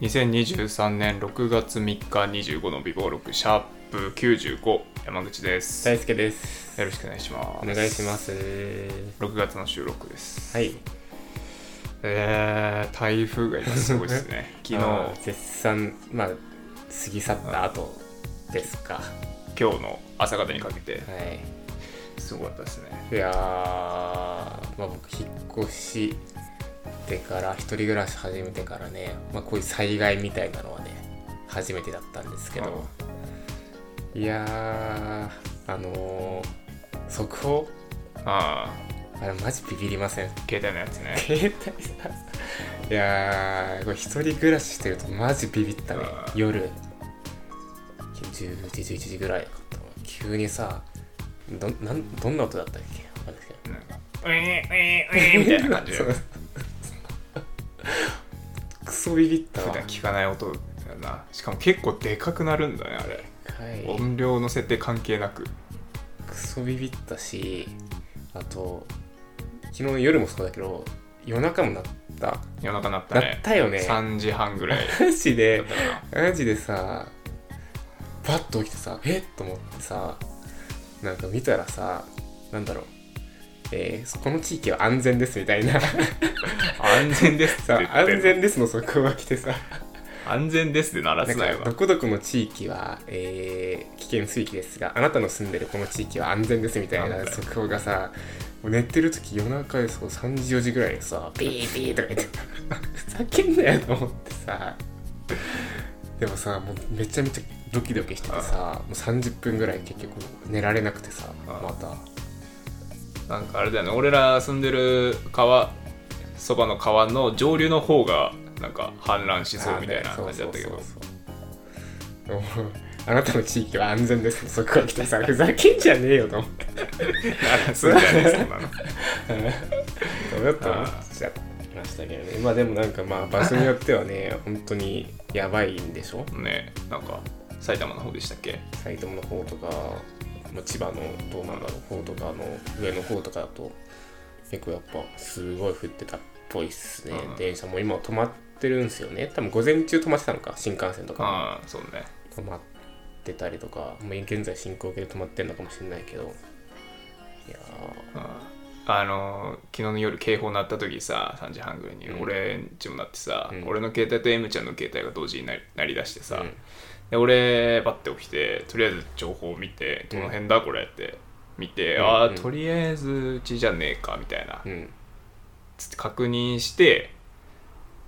2023年6月3日25の美貌録シャープ95山口です、大輔です。よろしくお願いしますお願いします。6月の収録ですはい。えー、台風が今すごいですね 昨日絶賛、まあ、過ぎ去った後ですか。は今日の朝方にかけてい。すごかったですねいやー、まあ僕、引っ越してから、一人暮らし始めてからね、まあこういう災害みたいなのはね、初めてだったんですけど、いやー、あのー、速報？ああ。れマジビビりません？あ携帯のやつね。携帯さいやーこれ一人暮らししてるとマジビビったね夜。10時11時ぐらいだったの急にさどなんどんな音だったっけ？わかんないですけど。なんかウィーンウィーンウィーンみたいな感じ クソビビったわ。普段聞かない音だよな。しかも結構でかくなるんだねあれ。はい。音量の設定関係なく。クソビビったしあと昨日夜もそうだけど夜中もなった。夜中なったなねったよね。3時半ぐらい。マジだでマジでさパッと起きてさえっと思ってさなんか見たらさなんだろうえー、この地域は安全ですみたいな。安全ですってさ安全ですの速報が来てさ。安全ですって鳴らすなよ。かどこどこの地域は、えー危険水域ですがあなたの住んでるこの地域は安全ですみたいな速報がさ寝てる時夜中でそう3時4時ぐらいにさピーピーとか言ってふざけんなよと思ってさ。でもさもうめちゃめちゃドキドキしててさもう30分ぐらい結局寝られなくてさあまたなんかあれだよね。俺ら住んでる川そばの川の上流の方がなんか氾濫しそうみたいな感じだったけど。あなたの地域は安全です。速報来てさふざけんじゃねえよと思って。鳴らすんじゃねえそんなのどうやった思っちゃいましたけどね。まあでもなんかまあ場所によってはね本当にやばいんでしょ？ねなんか埼玉の方でしたっけ？埼玉の方とか、まあ、千葉のどうなんだろう方とかの上の方とかだと結構やっぱすごい降ってたっぽいっすね、うん。電車も今止まってるんですよね。多分午前中止まってたのか新幹線とかああそうね。止まってたりとか、まあ、現在進行形で止まってるのかもしれないけど。いやあの昨日の夜警報鳴った時さ3時半ぐらいにうん。俺んちもなってさ、うん。俺の携帯と M ちゃんの携帯が同時になり鳴り出してさ、うんで俺バッて起きてとりあえず情報を見てどの辺だこれって見て、うん。ああうん。とりあえずうちじゃねえかみたいな、ーうん。つって確認して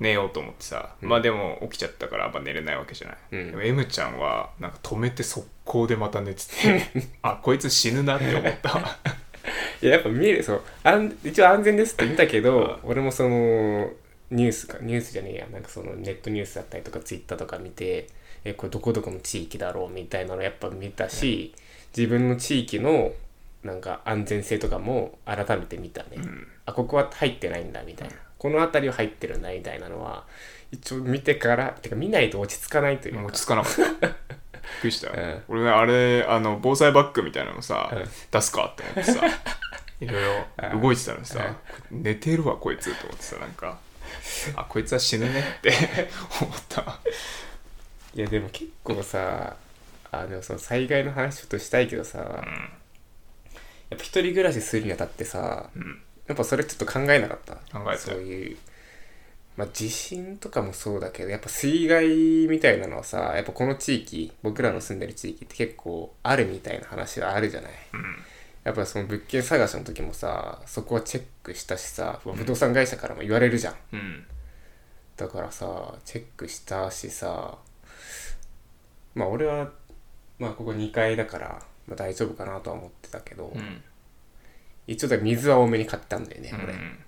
寝ようと思ってさ、うん。まあでも起きちゃったからやっぱ寝れないわけじゃない、うん。でも M ちゃんはなんか止めて速攻でまた寝てて あこいつ死ぬなって思った。わ いややっぱ見えるそう安一応安全ですって見たけど俺もそのニュースかニュースじゃねえや。なんかそのネットニュースだったりとかツイッターとか見てえこれどこどこの地域だろうみたいなのやっぱ見たし、自分の地域のなんか安全性とかも改めて見たね、ん。あここは入ってないんだみたいな。この辺りは入ってるんだみたいなのは一応見てからてか見ないと落ち着かないというか。落ち着かなかった。びっくりした、うん。俺ねあれあの防災バッグみたいなのさ、うん。出すかって思ってさ。いろいろ動いてたのにさ、寝てるわこいつと思ってさなんかあこいつは死ぬねって 思った。わいやでも結構さあのその災害の話ちょっとしたいけどさ、やっぱ一人暮らしするにあたってさうん。やっぱそれちょっと考えなかった？考えそういうまあ地震とかもそうだけどやっぱ水害みたいなのはさやっぱこの地域僕らの住んでる地域って結構あるみたいな話はあるじゃない？うん。やっぱその物件探しの時もさそこはチェックしたしさ不動産会社からも言われるじゃん。うん。だからさチェックしたしさまあ俺はまあここ2階だから、まあ、大丈夫かなとは思ってたけど、うん。一応だ水は多めに買ったんだよね俺、うん。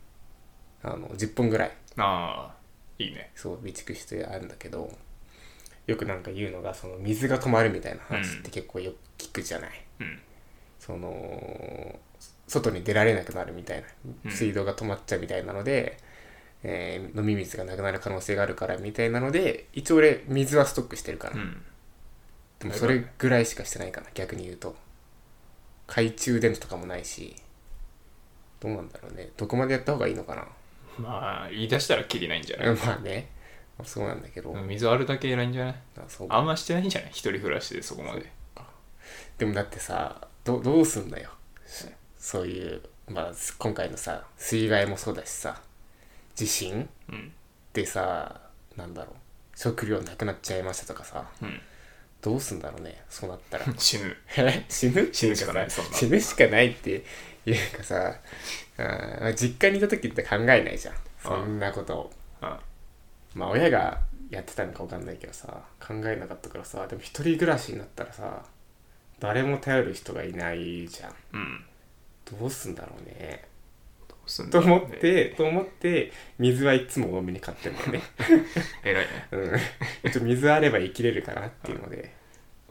あの10本ぐらい。ああいいね。そう備蓄してあるんだけどよくなんか言うのがその水が止まるみたいな話って結構よく聞くじゃない、うん。その外に出られなくなるみたいな水道が止まっちゃうみたいなので、えー飲み水がなくなる可能性があるからみたいなので一応俺水はストックしてるから、うんでもそれぐらいしかしてないかな逆に言うと。懐中電灯とかもないしどうなんだろうね。どこまでやった方がいいのかな。まあ言い出したらきりないんじゃない？まあね。そうなんだけど、水あるだけ偉いんじゃない？あんましてないんじゃない？一人暮らしでそこまで。でもだってさどどうすんだよ。そういう、まあ、今回のさ水害もそうだしさ地震うん。でさなんだろう。食料なくなっちゃいましたとかさ。うんどうすんだろうねそうなったら。死ぬ。え？死ぬ？死ぬしかないそんな死ぬしかないっていうかさあー実家にいた時って考えないじゃん。そんなこと。をあまあ親がやってたのか分かんないけどさ考えなかったからさでも一人暮らしになったらさ誰も頼る人がいないじゃん。うん。どうすんだろうねすんとだろうね思って、と思って水はいつも多めに買ってんだよね。偉いね。うん。ちょっと水あれば生きれるかなっていうので。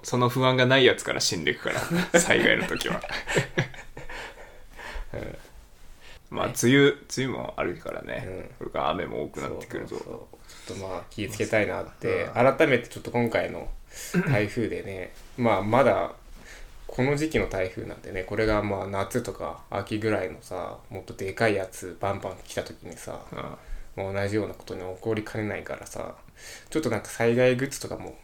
その不安がないやつから死んでいくから 災害の時は。まあ梅雨梅雨もあるからね、うん。これから雨も多くなってくるとちょっとまあ気をつけたいなって改めてちょっと今回の台風でねまあまだこの時期の台風なんてねこれがまあ夏とか秋ぐらいのさもっとでかいやつバンバン来た時にさ、うんまあ、同じようなことに起こりかねないからさちょっとなんか災害グッズとかも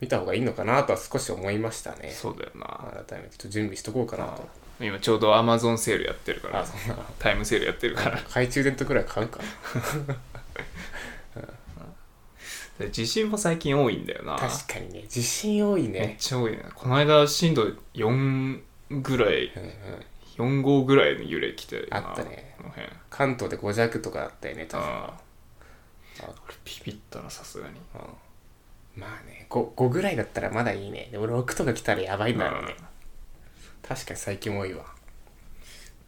見た方がいいのかなとは少し思いましたね。そうだよな。改めてちょっと準備しとこうかなと。今ちょうどアマゾンセールやってるからあそんなタイムセールやってるから。懐中電灯くらい買うか。で 地震も最近多いんだよな。確かにね。地震多いめっねちゃ多いね。この間震度4ぐらいうんうん。4号ぐらいの揺れ来てあったね。この辺。関東で5弱とかあったよね確かああ。俺ビビったなさすがに。うん。まあね 5, 5ぐらいだったらまだいいね。でも6とか来たらやばいんだろうね。確かに最近多いわ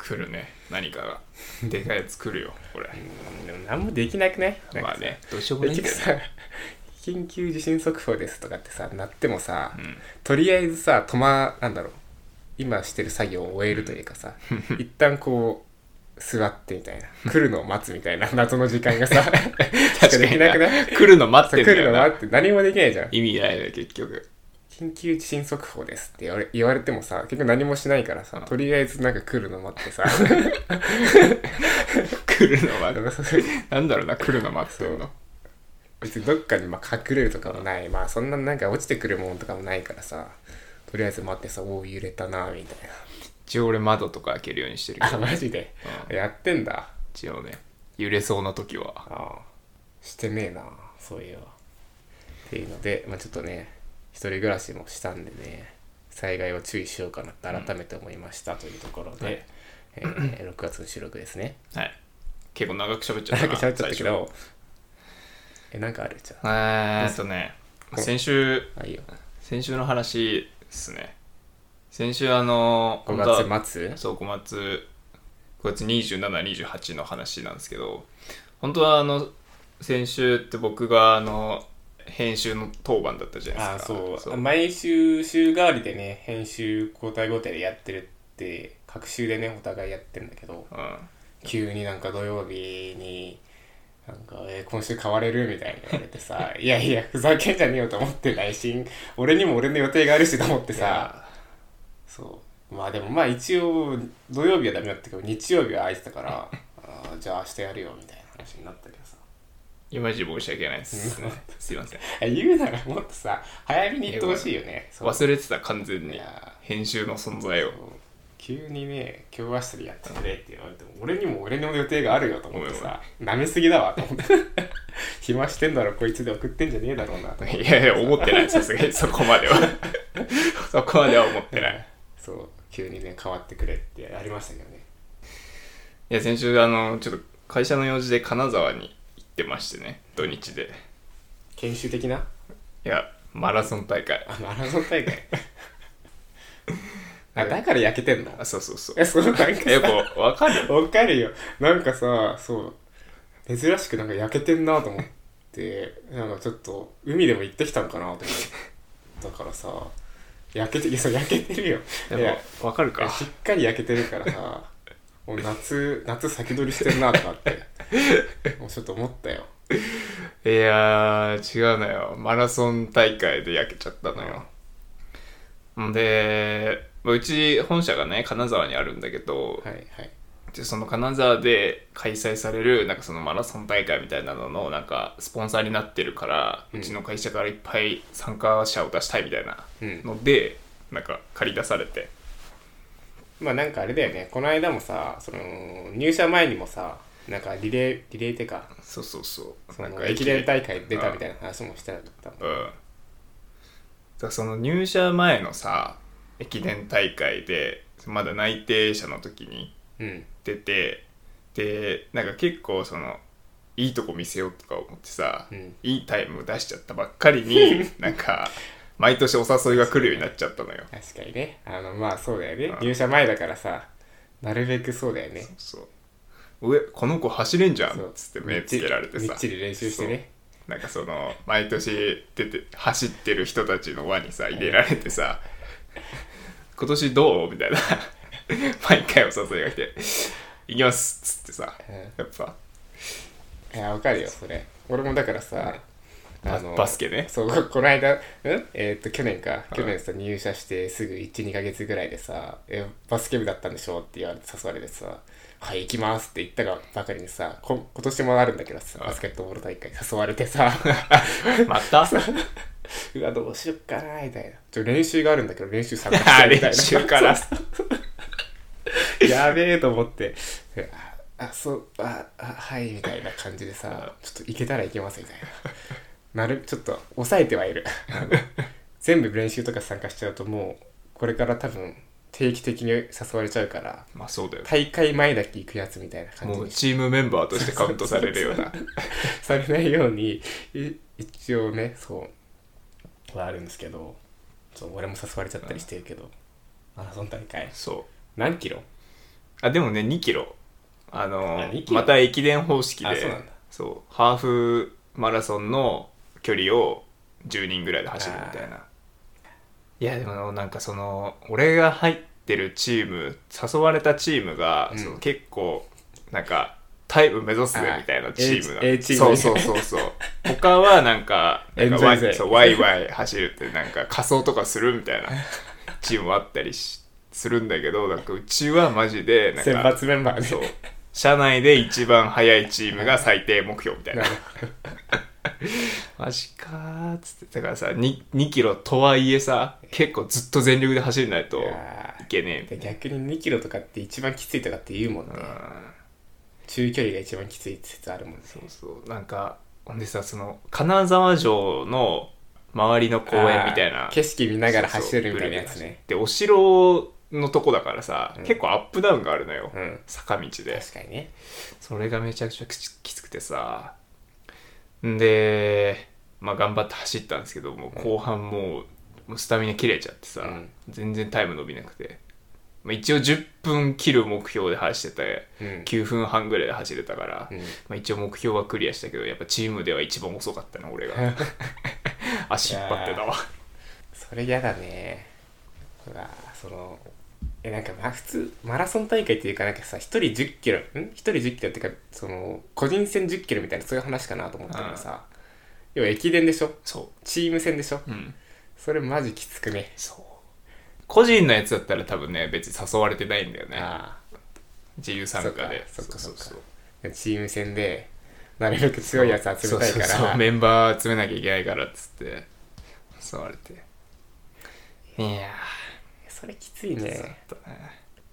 来るね。何かが。でかいやつ来るよこれ。うんでも何もできなくねなんかさまあね。どうしようもないん結局だよねさ緊急地震速報ですとかってさなってもさ、うん。とりあえずさ止まなんだろう。今してる作業を終えるというかさ、一旦こう座ってみたいな。来るのを待つみたいな 謎の時間がさ確できなくない？来るの待ってんだ来るの待って何もできないじゃん。意味ないね結局緊急地震速報ですって言われ言われてもさ結局何もしないからさ、とりあえずなんか来るの待ってさ。来るの待って。なんだろうな来るの待ってんの。別にどっかにまあ隠れるとかもない。まあそんななんか落ちてくるもんとかもないからさとりあえず待ってさおお揺れたなみたい一応俺窓とか開けるようにしてるけなあどマジで、やってんだ？一応ね。揺れそうな時は。ああ。してねえなそういえば。っていうので、まあ、ちょっとね一人暮らしもしたんでね災害を注意しようかなって改めて思いましたというところで、はい。えー6月の収録ですね。はい。結構長く喋っちゃったななんか喋っちゃったけどえなんかあるじゃ最初えーっとね先週ああいいよ。先週の話ですね。先週あの5本当は月末そう5月5月2728の話なんですけど本当はあの先週って僕があの編集の当番だったじゃないあですか。そう。毎週週替わりでね編集交代交代でやってるって各週でねお互いやってるんだけどうん。急になんか土曜日になんか、えー今週変われるみたいに言われてさ いやいやふざけんじゃねえよと思って内心俺にも俺の予定があるしと思ってさそう。まあでもまあ一応土曜日はダメだったけど日曜日は空いてたから あーじゃあ明日やるよみたいな話になったけどさいまいち申し訳ないですね。すいません。え言うならもっとさ早めに言ってほしいよね。忘れてた完全に。編集の存在を。急にね今日明日でやってくれって言われても俺にも俺の予定があるよと思ってさなめすぎだわと思って。暇してんだろこいつで送ってんじゃねえだろうなと。思っていやいや思ってない。さすがに そこまでは。そこまでは思ってない。そう。急にね変わってくれってやりましたけどね。いや先週あのちょっと会社の用事で金沢に行ってましてね土日で。研修的な？いやマラソン大会。あマラソン大会。あだから焼けてんのあそうそうそう。えそうなんかさえこうわかるわかるよ。なんかさそう珍しくなんか焼けてんなと思ってなんかちょっと海でも行ってきたんかなと思ったからさ焼けていやそう焼けてるよ。いでやもわかるか。しっかり焼けてるからさもう夏夏先取りしてんなとかって もうちょっと思ったよ。いやー違うのよ。マラソン大会で焼けちゃったのよ。んでまあうち本社がね金沢にあるんだけどはいはい。でその金沢で開催されるなんかそのマラソン大会みたいなののなんかスポンサーになってるから、ううんちの会社からいっぱい参加者を出したいみたいなうん。ので、なんか借り出されて。まあなんかあれだよね。この間もさその入社前にもさなんかリレーリレーってかそうそうそう。そなんかの駅伝大会出たみたいな話もしてなかったうん。だからその入社前のさ駅伝大会でまだ内定者の時にうん。出てでなんか結構そのいいとこ見せようとか思ってさ、うん。いいタイムを出しちゃったばっかりに なんか毎年お誘いが来るようになっちゃったのよ。確かにね。あのまあそうだよね。うん。入社前だからさなるべくそうだよね。そう上この子走れんじゃんっつって目つけられてみっさちり練習してね。なんかその毎年出て走ってる人たちの輪にさ入れられてさ「今年どう?」みたいな。毎回お誘いが来て「行きます」っつってさうんやっぱ。いやわかるよそれ。俺もだからさババスケね。そうこの間うん？えーっと去年か。はい去年さ入社してすぐ12ヶ月ぐらいでさ「えバスケ部だったんでしょ?」って言われて誘われてさ「はい行きます」って言ったがばかりにさこ今年もあるんだけどさはいバスケットボール大会誘われてさ。また？う。わどうしよっかなみたいな。ちょ練習があるんだけど練習参加してみたいな。練習から。やべえと思って。ああそうああはいみたいな感じでさちょっと行けたら行けますみたいな。なるちょっと抑えてはいる。全部練習とか参加しちゃうともうこれから多分定期的に誘われちゃうからまあそうだよ大会前だけ行くやつみたいな感じ。にもうチームメンバーとしてカウントされるような。されないようにい一応ねそうはあるんですけどそう俺も誘われちゃったりしてるけど。マラソン大会。そう。何キロ？あでもね2キロ。あのあ2キロ？また駅伝方式でそうハーフマラソンの距離を10人ぐらいで走るみたいないやでもなんかその俺が入ってるチーム誘われたチームが、うん。その結構なんかタイム目指すぜみたいなチームなあ A- チームそうそうそうそう。他はなんかなんかワエンジョイそうワイワイ走るってなんか仮装とかするみたいなチームもあったりしするんだけどなんかうちはマジでなん選か抜メンバーね。そう。社内で一番速いチームが最低目標みたいな。なる マジかーっつって。だからさ 2, 2キロとはいえさ結構ずっと全力で走んないといけねえ逆に2キロとかって一番きついとかって言うもんね、中距離が一番きついって説あるもんね。そうそう。なんかほんでさその金沢城の周りの公園みたいな。景色見ながら走るみたいなやつね。でお城のとこだからさ、うん。結構アップダウンがあるのよ、うん。坂道で。確かにね。それがめちゃくちゃきつくてさ。んでまあ頑張って走ったんですけどもう後半もうスタミナ切れちゃってさ、うん。全然タイム伸びなくて、まあ、一応10分切る目標で走っててうん。9分半ぐらいで走れたから、うん。まあ、一応目標はクリアしたけどやっぱチームでは一番遅かったな俺が。足引っ張ってたわ。それ嫌だね。うわそのえなんかまあ普通マラソン大会っていうかなんかさ1人1 0キロん？1人1 0キロっていうかその個人戦1 0キロみたいなそういう話かなと思ったらさ要は駅伝でしょ？そチーム戦でしょ？ううん。それマジきつくね？そう。個人のやつだったら多分ね別に誘われてないんだよね。あ自由参加で。そっかそっかそうそうあチーム戦でなるべく強いやつ集めたいかそうそうそう。らメンバー集めなきゃいけないからっつって誘われて。いやそれきついーね。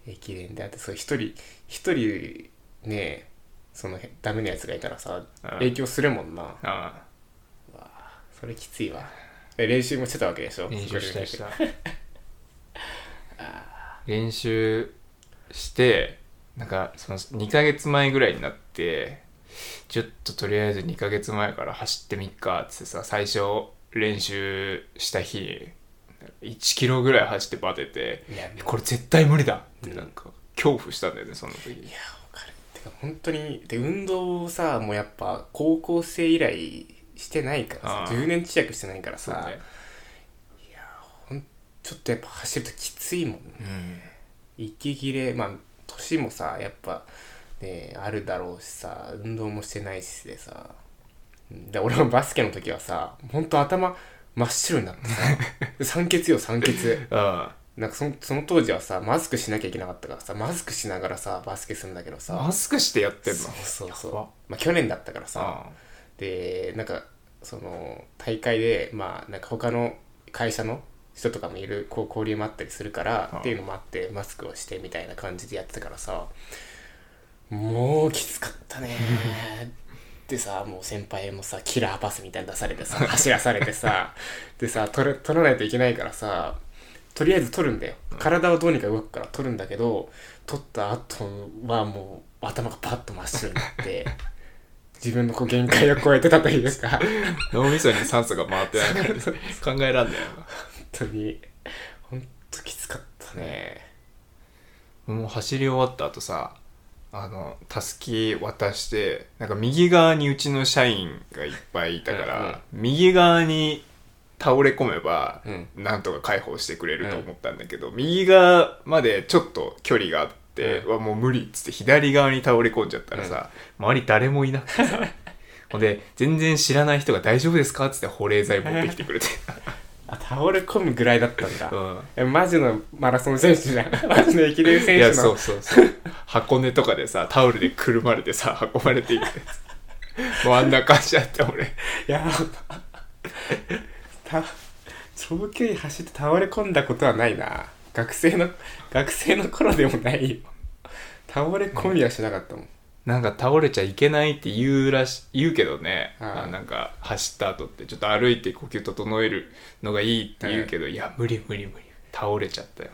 駅伝であってそう一人一人ねそのダメなやつがいたらさうん。影響するもんな。あそれきついわ。え練習もしてたわけでしょ？あ練習したした。練習。してなんかその2ヶ月前ぐらいになってちょっととりあえず2ヶ月前から走ってみっかっつってさ最初練習した日に1キロぐらい走ってバテてこれ絶対無理だってなんか恐怖したんだよねその時。いやわかる。てか本当にで運動をさもうやっぱ高校生以来してないからさあー10年近くしてないからさ、そうね。ほんちょっとやっぱ走るときついもんね。うん。息切れまあ年もさやっぱねあるだろうしさ運動もしてないしでさ。うん。で俺もバスケの時はさほんと頭真っ白になってさ。酸欠よ酸欠。あなんかそのその当時はさマスクしなきゃいけなかったからさマスクしながらさバスケするんだけどさ。マスクしてやってんの？そうそうそう。やば。まあ去年だったからさ。あでなんかその大会でまあなんか他の会社の人とかもいるこう交流もあったりするからっていうのもあってマスクをしてみたいな感じでやってたからさ。もうきつかったねでさもう先輩もさキラーパスみたいに出されてさ 走らされてさでさ取れ取らないといけないからさとりあえず取るんだよ。体はどうにか動くから取るんだけど取った後はもう頭がパッと真っ白になって 自分のこう限界を超えてたというか。脳みそに酸素が回ってないから。考えらんないよ。本当に本当きつかったね。なもう走り終わった後さあのたすき渡してなんか右側にうちの社員がいっぱいいたから、右側に倒れ込めば、うん。なんとか解放してくれると思ったんだけど、右側までちょっと距離があって、うん。もう無理っつって左側に倒れ込んじゃったらさ、周り誰もいなくてさ ほんで全然知らない人が「大丈夫ですか?」っつって保冷剤持ってきてくれて、あ倒れ込むぐらいだったんだ、うん、えマジのマラソン選手じゃん。マジの駅伝いや選手の。そうそうそう。箱根とかでさタオルでくるまれてさ運ばれていくやつもうあんな感じだった俺。やばた長距離走って倒れ込んだことはないな。学生の学生の頃でもないよ。倒れ込みはしなかったもん、なんか倒れちゃいけないって言うらし言うけどね、はい。あなんか走った後って。ちょっと歩いて呼吸整えるのがいいって言うけど、い、や無理無理無理。倒れちゃったよ。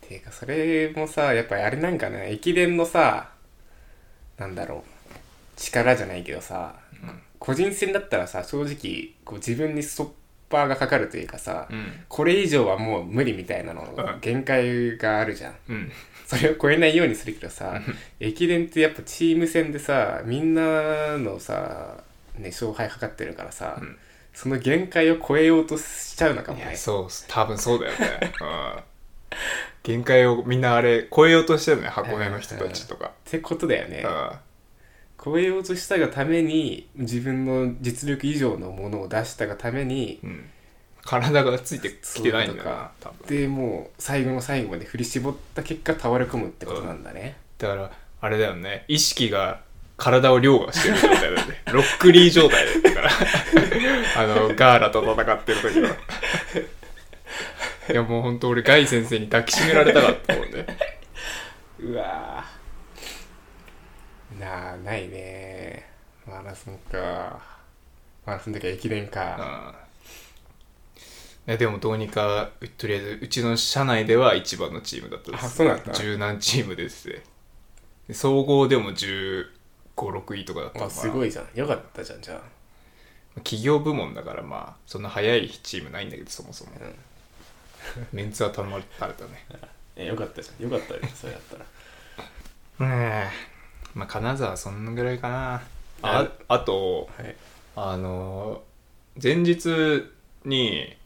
ていうかそれもさやっぱりあれなんかな駅伝のさなんだろう。力じゃないけどさ、個人戦だったらさ正直こう自分にストッパーがかかるというかさ、うん。これ以上はもう無理みたいなのうん。限界があるじゃん。うん。それを超えないようにするけどさ駅伝ってやっぱチーム戦でさみんなのさ、ね、勝敗かかってるからさ、ん。その限界を超えようとしちゃうのかもね。そう多分そうだよね、うん、限界をみんなあれ超えようとしてるね箱根の人たちとか、ってことだよね。うん超えようとしたがために自分の実力以上のものを出したがためにうん、体がついてきてないんだなでもう最後の最後まで振り絞った結果倒れ込むってことなんだね、だからあれだよね。意識が体を凌駕してる状態だよね。ロックリー状態だから。あのガーラと戦ってる時はいやもう本当俺ガイ先生に抱きしめられたかったもんね。うわーなあないねマラソンか。マラソンの時は駅伝か、うんねでもどうにかとりあえずうちの社内では一番のチームだったです。あそうなんだ。十何チームです。ねで総合でも1 5 6位とかだったのあかな。すごいじゃん。よかったじゃんじゃあ。企業部門だからまあそんな早いチームないんだけどそもそも、うん。メンツは頼まれたね。えよかったじゃん。よかったよそれだったら。うんまあ金沢そんぐらいかな。あああとはい。あの前日に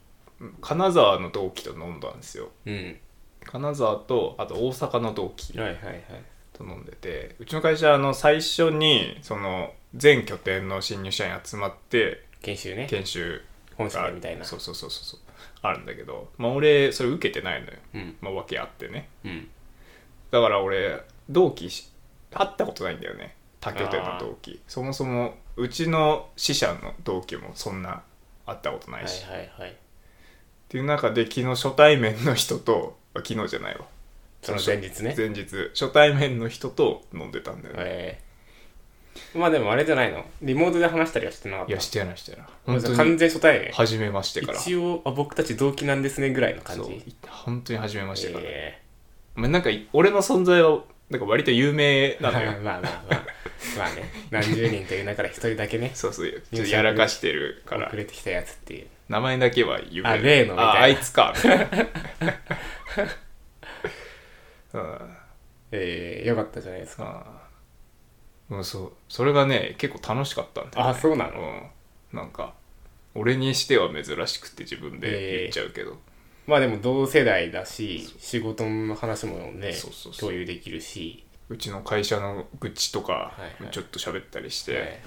金沢の同期と飲んだんですよ。うん。金沢とあと大阪の同期はいはいはい。と飲んでてうちの会社あの最初にその全拠点の新入社員集まって研修ね。研修本社みたいな。そうそうそうそうあるんだけどまあ俺それ受けてないのよ。うん。まあ訳あってね。うん。だから俺同期し会ったことないんだよね。他拠点の同期。そもそもうちの支社の同期もそんな会ったことなはいいし、はいはいっていう中で昨日初対面の人とあ昨日じゃないわ。その前日ね。前日。初対面の人と飲んでたんだよね、ええ。まあでもあれじゃないの？リモートで話したりはしてなかった？いやしてないしてない。完に全初対面。初めましてから。一応あ僕たち同期なんですねぐらいの感そう。じ本当に初めましてから、えまあ、なんか俺の存在はなんか割と有名なのよ。まあまあまあ。まあね。何十人という中から一人だけね。そうそう。ちょっとやらかしてるから。遅れてきたやつっていう。名前だけは有名。あ例のみたいな。ああいつかみた ええよかったじゃないですか。うそう。それがね結構楽しかったんだよ、ね、あそうなの？うん、なんか俺にしては珍しくて自分で言っちゃうけど、まあでも同世代だし仕事の話もね共有できるし。うちの会社の愚痴とかはいはい。ちょっと喋ったりして、はい。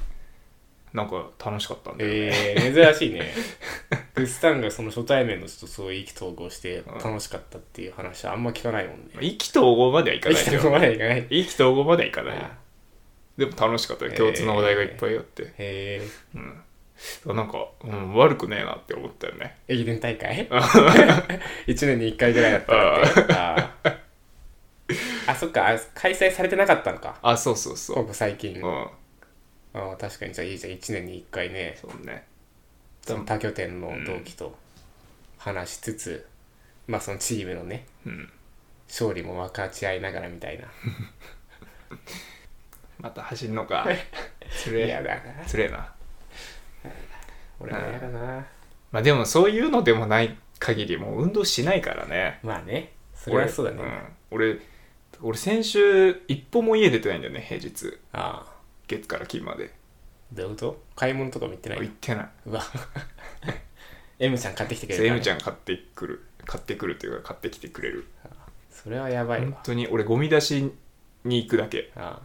なんか楽しかったんだよね、ええ珍しいね。グスタンがその初対面の人とそう意気投合してうん。楽しかったっていう話はあんま聞かないもんね。意気投合まではいかない生きたまよでいかない。意気投合まではいかない。でも楽しかった共通の話題がいっぱいあって、へえ。うん、なんか、うん、悪くねえなって思ったよね。駅伝大会 ?1 年に1回ぐらいだったらって。あそっか。あ開催されてなかったのか。あそうそうそう。ここ最近。うん。ああ確かにじゃあいいじゃん。1年に1回ね。そうね。その他拠点の同期と話しつつ、まあそのチームのねうん。勝利も分かち合いながらみたいな。また走んのか。つれ。嫌えつれえな俺も嫌だな。まあでもそういうのでもない限りもう運動しないからね。まあね。それはそうだね、俺,、うん、俺俺先週一歩も家出てないんだよね平日。ああ。月から金まで。どういうこと？買い物とかも行ってない？行ってない。うわ。M ちゃん買ってきてくれる M ちゃん買ってくる。買ってくるというか買ってきてくれる。それはやばい本わ当に俺ゴミ出しに行くだけ。あ。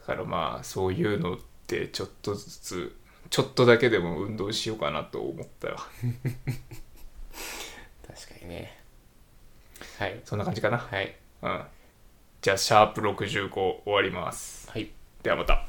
だからまあそういうのってちょっとずつちょっとだけでも運動しようかなと思ったわ。あ 確かにね。はい。そんな感じかな？はい。うん。じゃあシャープ65終わります。はい。ではまた